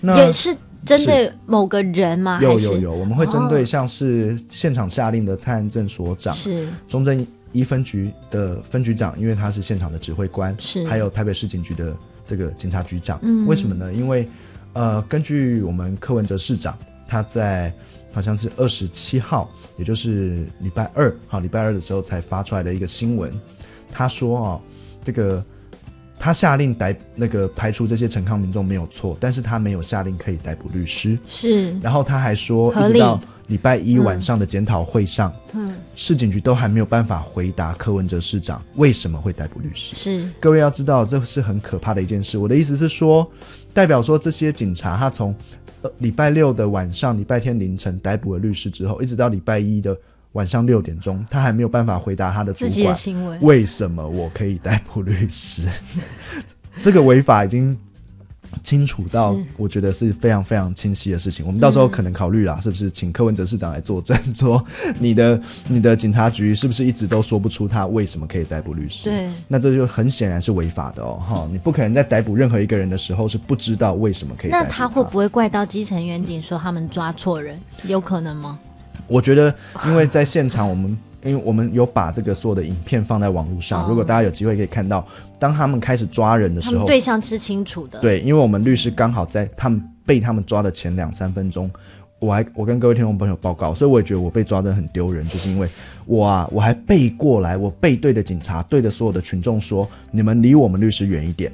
那也是针对某个人吗？有有有，我们会针对哦像是现场下令的蔡安正所长，是中正一分局的分局长，因为他是现场的指挥官，是还有台北市警局的这个警察局长。嗯为什么呢？因为呃，根据我们柯文哲市长他在好像是二十七号，也就是礼拜二，好，礼拜二的时候才发出来的一个新闻，他说哦，这个。他下令逮那个排除这些陈康民众没有错，但是他没有下令可以逮捕律师。是然后他还说，一直到礼拜一晚上的检讨会上，嗯市警局都还没有办法回答柯文哲市长为什么会逮捕律师。是各位要知道，这是很可怕的一件事。我的意思是说，代表说这些警察他从呃礼拜六的晚上、礼拜天凌晨逮捕了律师之后，一直到礼拜一的晚上六点钟，他还没有办法回答他的主自己的管行为为什么我可以逮捕律师。这个违法已经清楚到，我觉得是非常非常清晰的事情。我们到时候嗯可能考虑啦，是不是请柯文哲市长来作证，说你的你的警察局是不是一直都说不出他为什么可以逮捕律师？对那这就很显然是违法的哦，哈！你不可能在逮捕任何一个人的时候是不知道为什么可以逮捕那他会不会怪到基层员警说他们抓错人？有可能吗？我觉得，因为在现场，我们因为我们有把这个所有的影片放在网络上，哦如果大家有机会可以看到，当他们开始抓人的时候，对象是清楚的。对，因为我们律师刚好在他们被他们抓的前两三分钟，我还我跟各位听众朋友报告，所以我也觉得我被抓的很丢人，就是因为我啊，我还背过来，我背对着警察，对着所有的群众说：你们离我们律师远一点。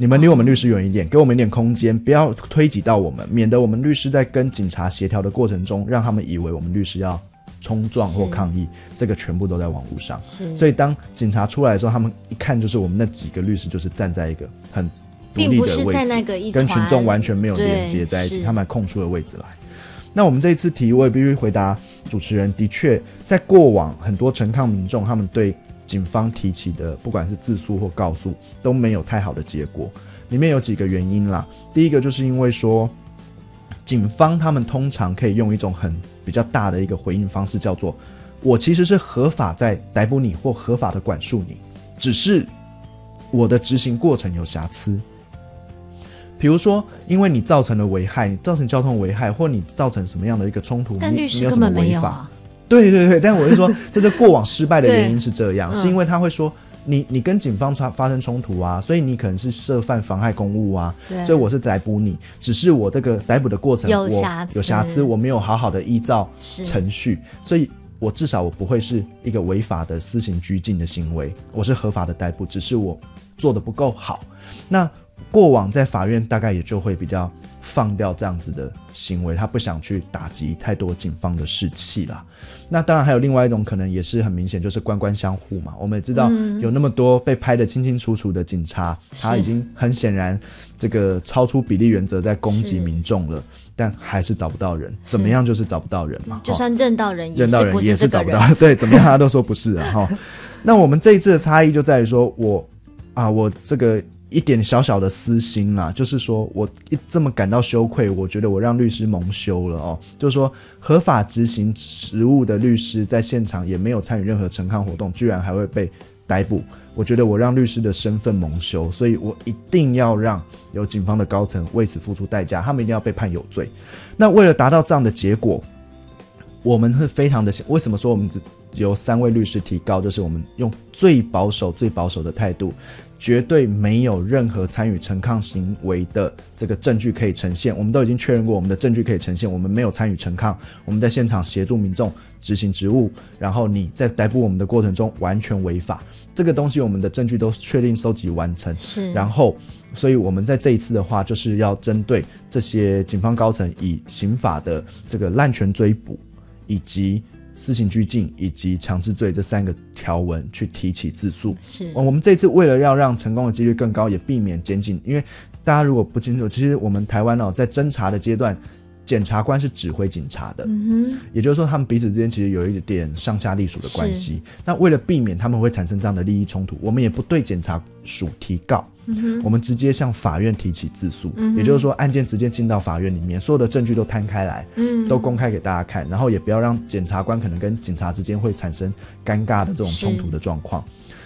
你们离我们律师远一点，给我们一点空间，不要推挤到我们，免得我们律师在跟警察协调的过程中，让他们以为我们律师要冲撞或抗议，这个全部都在网络上。是。所以当警察出来的时候，他们一看就是我们那几个律师就是站在一个很独立的位置，在那个跟群众完全没有连接在一起，他们还空出了位置来。那我们这一次提，我也必须回答主持人，的确在过往很多陈抗民众，他们对警方提起的不管是自诉或告诉都没有太好的结果，里面有几个原因啦。第一个就是因为说，警方他们通常可以用一种很比较大的一个回应方式，叫做我其实是合法在逮捕你或合法的管束你，只是我的执行过程有瑕疵。比如说，因为你造成了危害，你造成交通危害，或你造成什么样的一个冲突，但律你你有什么师根本没违法？有啊。对对对，但我是说，这是过往失败的原因是这样，嗯是因为他会说。你你跟警方发发生冲突啊，所以你可能是涉犯妨害公务啊，对所以我是逮捕你，只是我这个逮捕的过程有我瑕疵有瑕疵，我没有好好的依照程序，所以我至少我不会是一个违法的私刑拘禁的行为，我是合法的逮捕，只是我做的不够好。那过往在法院大概也就会比较放掉这样子的行为，他不想去打击太多警方的士气啦。那当然还有另外一种可能，也是很明显，就是官官相护嘛。我们也知道嗯有那么多被拍得清清楚楚的警察，他已经很显然这个超出比例原则在攻击民众了，但还是找不到人，怎么样就是找不到人嘛。哦就算认到人，也认到人也是找不到，对，怎么样他都说不是啊哈。那我们这一次的差异就在于说，我啊，我这个一点小小的私心啦，就是说我一这么感到羞愧，我觉得我让律师蒙羞了哦。就是说，合法执行职务的律师在现场也没有参与任何陈抗活动，居然还会被逮捕。我觉得我让律师的身份蒙羞，所以我一定要让有警方的高层为此付出代价，他们一定要被判有罪。那为了达到这样的结果，我们会非常的为什么说我们只由三位律师提告，就是我们用最保守、最保守的态度，绝对没有任何参与陈抗行为的这个证据可以呈现。我们都已经确认过，我们的证据可以呈现，我们没有参与陈抗，我们在现场协助民众执行职务，然后你在逮捕我们的过程中完全违法，这个东西我们的证据都确定收集完成。是，然后，所以我们在这一次的话，就是要针对这些警方高层以刑法的这个滥权追捕。以及私刑拘禁以及强制罪这三个条文去提起自诉。是，我们这次为了要让成功的几率更高，也避免监禁，因为大家如果不清楚，其实我们台湾哦，在侦查的阶段。检察官是指挥警察的，也就是说，他们彼此之间其实有一点上下隶属的关系。那为了避免他们会产生这样的利益冲突，我们也不对检察署提告，我们直接向法院提起自诉。也就是说，案件直接进到法院里面，所有的证据都摊开来，都公开给大家看，然后也不要让检察官可能跟警察之间会产生尴尬的这种冲突的状况。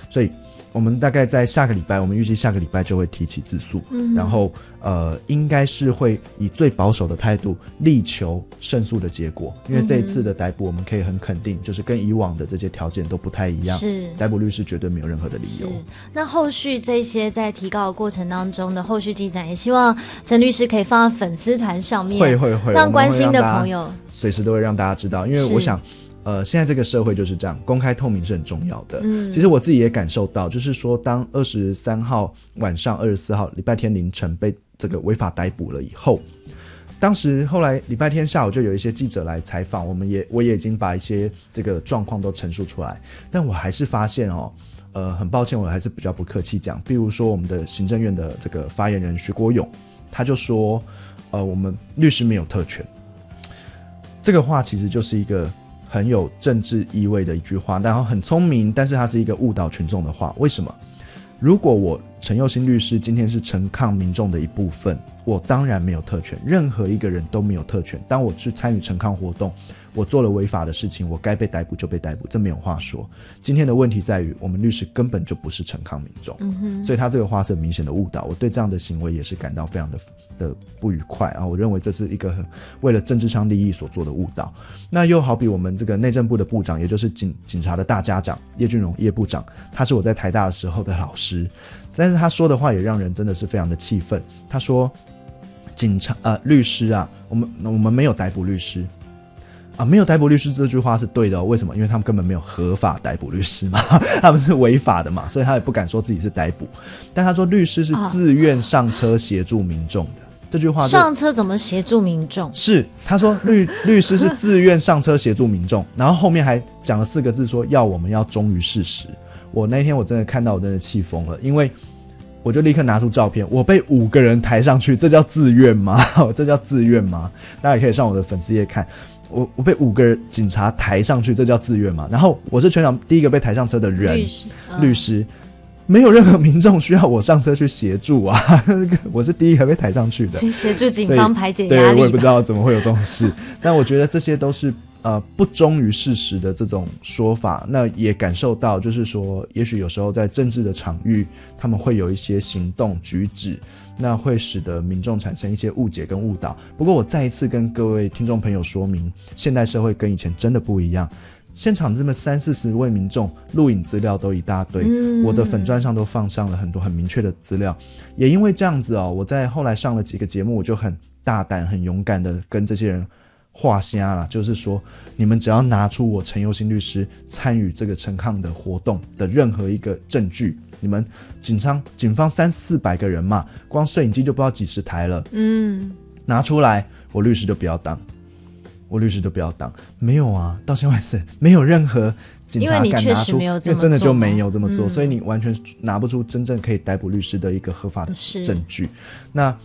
所以。我们大概在下个礼拜，我们预计下个礼拜就会提起自诉，然后呃，应该是会以最保守的态度力求胜诉的结果。因为这一次的逮捕，我们可以很肯定，就是跟以往的这些条件都不太一样。是逮捕律师绝对没有任何的理由。那后续这些在提告的过程当中的后续进展，也希望陈律师可以放在粉丝团上面，会会会，让关心的朋友随时都会让大家知道。因为我想。呃，现在这个社会就是这样，公开透明是很重要的。嗯，其实我自己也感受到，就是说，当二十三号晚上、二十四号礼拜天凌晨被这个违法逮捕了以后，当时后来礼拜天下午就有一些记者来采访，我们也我也已经把一些这个状况都陈述出来，但我还是发现哦，呃，很抱歉，我还是比较不客气讲，比如说我们的行政院的这个发言人徐国勇，他就说，呃，我们律师没有特权，这个话其实就是一个。很有政治意味的一句话，然后很聪明，但是它是一个误导群众的话。为什么？如果我陈佑新律师今天是陈抗民众的一部分，我当然没有特权，任何一个人都没有特权。当我去参与陈抗活动。我做了违法的事情，我该被逮捕就被逮捕，这没有话说。今天的问题在于，我们律师根本就不是陈康民众，所以他这个话是很明显的误导。我对这样的行为也是感到非常的的不愉快啊！我认为这是一个 为了政治上利益所做的误导。那又好比我们这个内政部的部长，也就是警警察的大家长叶俊荣叶部长，他是我在台大的时候的老师，但是他说的话也让人真的是非常的气愤。他说，警察呃律师啊，我们我们没有逮捕律师。啊，没有逮捕律师这句话是对的，为什么？因为他们根本没有合法逮捕律师嘛，他们是违法的嘛，所以他也不敢说自己是逮捕。但他说律师是自愿上车协助民众的，这句话上车怎么协助民众？是他说律律师是自愿上车协助民众，然后后面还讲了四个字，说要我们要忠于事实。我那天我真的看到我真的气疯了，因为我就立刻拿出照片，我被五个人抬上去，这叫自愿吗？这叫自愿吗？大家也可以上我的粉丝页看。我我被五个警察抬上去，这叫自愿嘛？然后我是全场第一个被抬上车的人，律师，没有任何民众需要我上车去协助啊，我是第一个被抬上去的，去协助警方排解压力。对我也不知道怎么会有这种事，但我觉得这些都是。呃，不忠于事实的这种说法，那也感受到，就是说，也许有时候在政治的场域，他们会有一些行动举止，那会使得民众产生一些误解跟误导。不过，我再一次跟各位听众朋友说明，现代社会跟以前真的不一样。现场这么三四十位民众，录影资料都一大堆，我的粉砖上都放上了很多很明确的资料。也因为这样子哦，我在后来上了几个节目，我就很大胆、很勇敢的跟这些人。画瞎了，就是说，你们只要拿出我陈佑新律师参与这个陈抗的活动的任何一个证据，你们警方警方三四百个人嘛，光摄影机就不知道几十台了，嗯，拿出来，我律师就不要当，我律师就不要当，没有啊，到现在是没有任何警察敢拿出，因为真的就没有这么做，所以你完全拿不出真正可以逮捕律师的一个合法的证据。那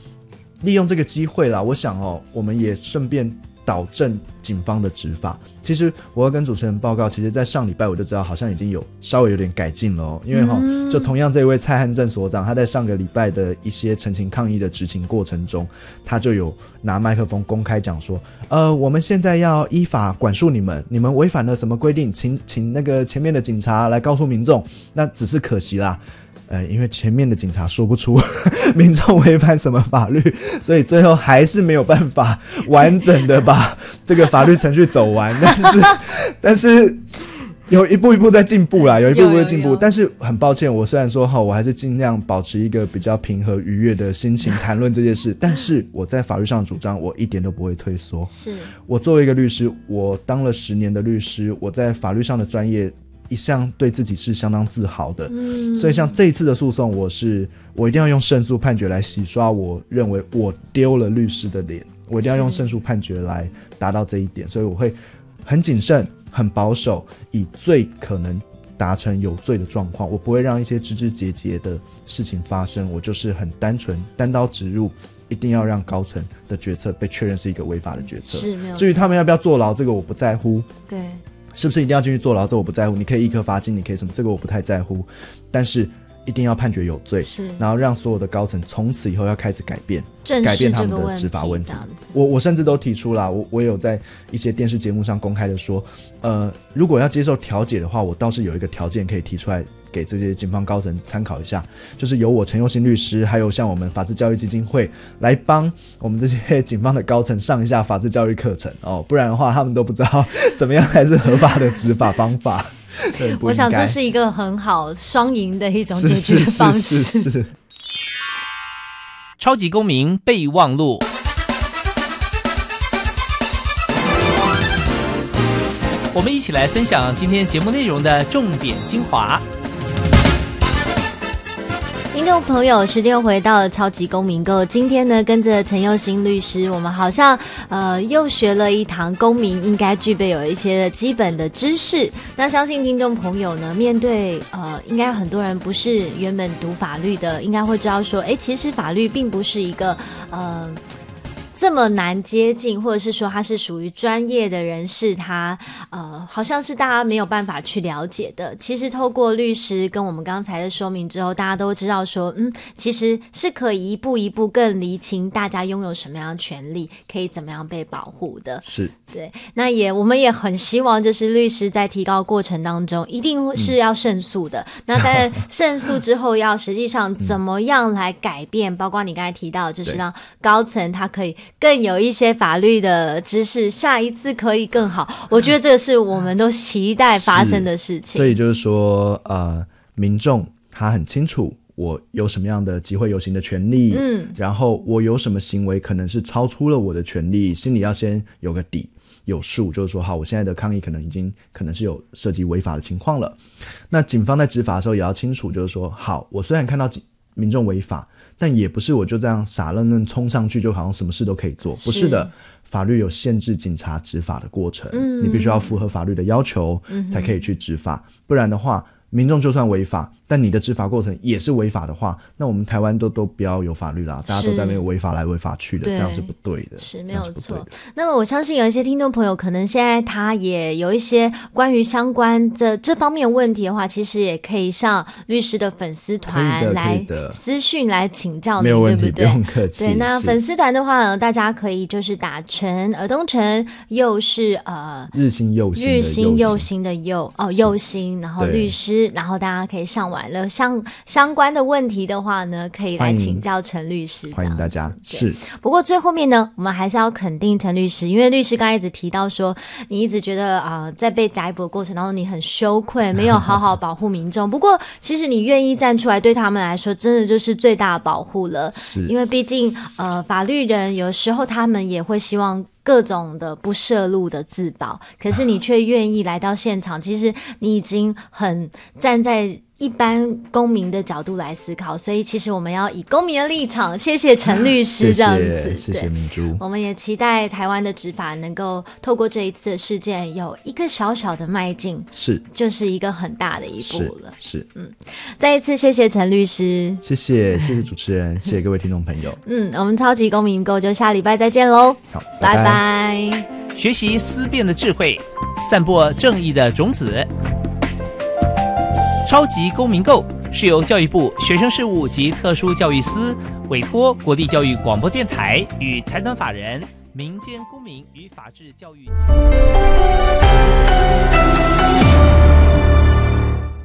利用这个机会啦，我想哦，我们也顺便。导正警方的执法，其实我要跟主持人报告，其实，在上礼拜我就知道，好像已经有稍微有点改进了哦。因为哈，就同样这位蔡汉正所长，他在上个礼拜的一些陈情抗议的执行过程中，他就有拿麦克风公开讲说，呃，我们现在要依法管束你们，你们违反了什么规定，请请那个前面的警察来告诉民众。那只是可惜啦。呃，因为前面的警察说不出 民众违反什么法律，所以最后还是没有办法完整的把这个法律程序走完。但是，但是有一步一步在进步啦，有一步一步在进步。但是很抱歉，我虽然说哈，我还是尽量保持一个比较平和愉悦的心情 谈论这件事，但是我在法律上主张，我一点都不会退缩。是我作为一个律师，我当了十年的律师，我在法律上的专业。一向对自己是相当自豪的，嗯所以像这一次的诉讼，我是我一定要用胜诉判决来洗刷我认为我丢了律师的脸，我一定要用胜诉判决来达到这一点，所以我会很谨慎、很保守，以最可能达成有罪的状况，我不会让一些枝枝节节的事情发生，我就是很单纯单刀直入。一定要让高层的决策被确认是一个违法的决策。至于他们要不要坐牢，这个我不在乎。对，是不是一定要进去坐牢？这我不在乎。你可以一颗罚金，你可以什么？这个我不太在乎。但是一定要判决有罪，是然后让所有的高层从此以后要开始改变，改变他们的执法问题。我我甚至都提出了，我我有在一些电视节目上公开的说，呃，如果要接受调解的话，我倒是有一个条件可以提出来。给这些警方高层参考一下，就是由我陈佑新律师，还有像我们法治教育基金会来帮我们这些警方的高层上一下法治教育课程哦，不然的话他们都不知道怎么样才是合法的执法方法。对，我想这是一个很好双赢的一种解决是方是式。是是。超级公民备忘录。我们一起来分享今天节目内容的重点精华。听众朋友，时间又回到了超级公民购。今天呢，跟着陈佑新律师，我们好像呃又学了一堂公民应该具备有一些基本的知识。那相信听众朋友呢，面对呃，应该很多人不是原本读法律的，应该会知道说，哎，其实法律并不是一个呃。这么难接近，或者是说他是属于专业的人士，他呃好像是大家没有办法去了解的。其实透过律师跟我们刚才的说明之后，大家都知道说，嗯，其实是可以一步一步更厘清大家拥有什么样的权利，可以怎么样被保护的。是对，那也我们也很希望，就是律师在提高过程当中，一定是要胜诉的。那但胜诉之后，要实际上怎么样来改变？包括你刚才提到，就是让高层他可以更有一些法律的知识，下一次可以更好。我觉得这个是我们都期待发生的事情。所以就是说，呃，民众他很清楚我有什么样的集会游行的权利，嗯然后我有什么行为可能是超出了我的权利，心里要先有个底。有数，就是说，好，我现在的抗议可能已经可能是有涉及违法的情况了。那警方在执法的时候也要清楚，就是说，好，我虽然看到警民众违法，但也不是我就这样傻愣愣冲上去，就好像什么事都可以做，不是的。法律有限制警察执法的过程，嗯你必须要符合法律的要求，才可以去执法，不然的话。民众就算违法，但你的执法过程也是违法的话，那我们台湾都都不要有法律啦，大家都在那边违法来违法去的，这样是不对的，是没有错的。。那么我相信有一些听众朋友，可能现在他也有一些关于相关这这方面问题的话，其实也可以上律师的粉丝团来私讯来请教你，没有问题，对不对？不用客气。对，那粉丝团的话呢，大家可以就是打陈尔东陈，又是呃日新又新日新又又新的又哦又新，然后律师，然后大家可以上完了相相关的问题的话呢，可以来请教陈律师。欢迎大家。是不过最后面呢，我们还是要肯定陈律师，因为律师刚才一直提到说，你一直觉得啊、在被逮捕的过程当中，你很羞愧，没有好好保护民众。不过，其实你愿意站出来，对他们来说，真的就是最大的保护了。是因为毕竟，呃，法律人有时候他们也会希望各种的不涉入的自保，可是你却愿意来到现场，其实你已经很站在。一般公民的角度来思考，所以其实我们要以公民的立场，谢谢陈律师 这样子，谢谢明珠。我们也期待台湾的执法能够透过这一次的事件有一个小小的迈进，是就是一个很大的一步是了。是嗯，再一次谢谢陈律师，谢谢谢谢主持人，谢谢各位听众朋友。嗯，我们超级公民购就下礼拜再见喽，好，拜拜拜学习思辨的智慧散播正义的种子。超级公民购是由教育部学生事务及特殊教育司委托国际教育广播电台与财团法人民间公民与法治教育